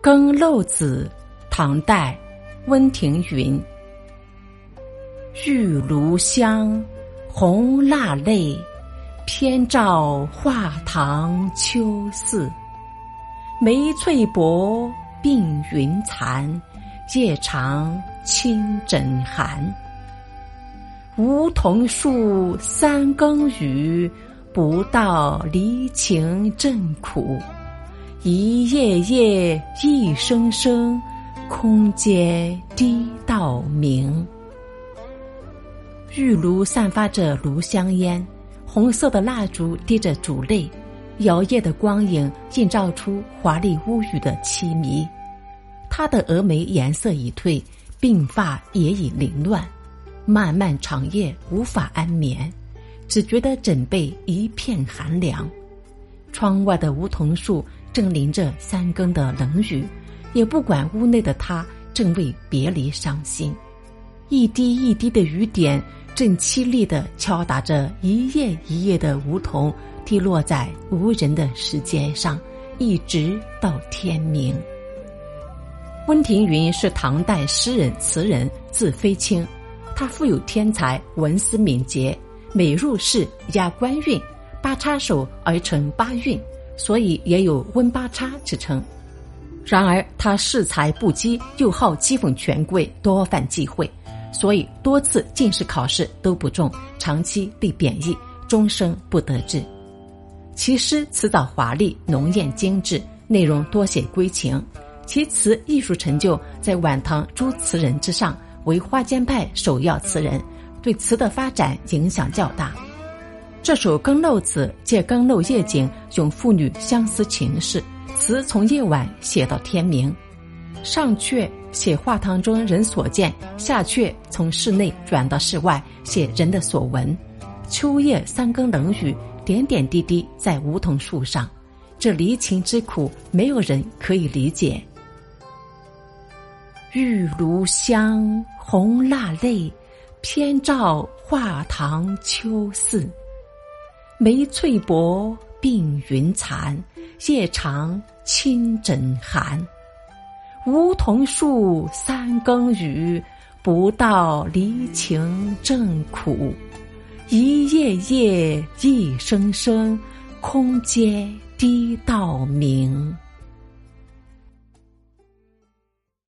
更漏子，唐代，温庭筠。玉炉香，红蜡泪，偏照画堂秋色。梅翠薄，鬓云残，夜长清枕寒。梧桐树，三更雨，不到离情正苦。一夜夜，一声声，空阶滴到明。玉炉散发着炉香烟，红色的蜡烛滴着烛泪，摇曳的光影映照出华丽屋宇的凄迷。她的蛾眉颜色已褪，鬓发也已凌乱，漫漫长夜无法安眠，只觉得枕背一片寒凉。窗外的梧桐树。正淋着三更的冷雨，也不管屋内的他正为别离伤心。一滴一滴的雨点正凄厉地敲打着一夜一夜的梧桐，滴落在无人的石阶上，一直到天明。温庭筠是唐代诗人词人，字飞卿。他富有天才，文思敏捷，每入仕押官运，八叉手而成八运。所以也有“温八叉”之称。然而他恃才不羁，又好讥讽权贵，多犯忌讳，所以多次进士考试都不中，长期被贬抑，终生不得志。其诗词藻华丽，浓艳精致，内容多写闺情。其词艺术成就在晚唐诸词人之上，为花间派首要词人，对词的发展影响较大。这首《更漏子》借更漏夜景，咏妇女相思情事。词从夜晚写到天明，上阙写画堂中人所见，下阙从室内转到室外，写人的所闻。秋夜三更冷雨，点点滴滴在梧桐树上，这离情之苦，没有人可以理解。玉炉香，红蜡泪，偏照画堂秋色。梅翠薄，鬓云残，夜长清枕寒。梧桐树，三更雨，不到离情正苦。一夜夜，一声声，空阶滴到明。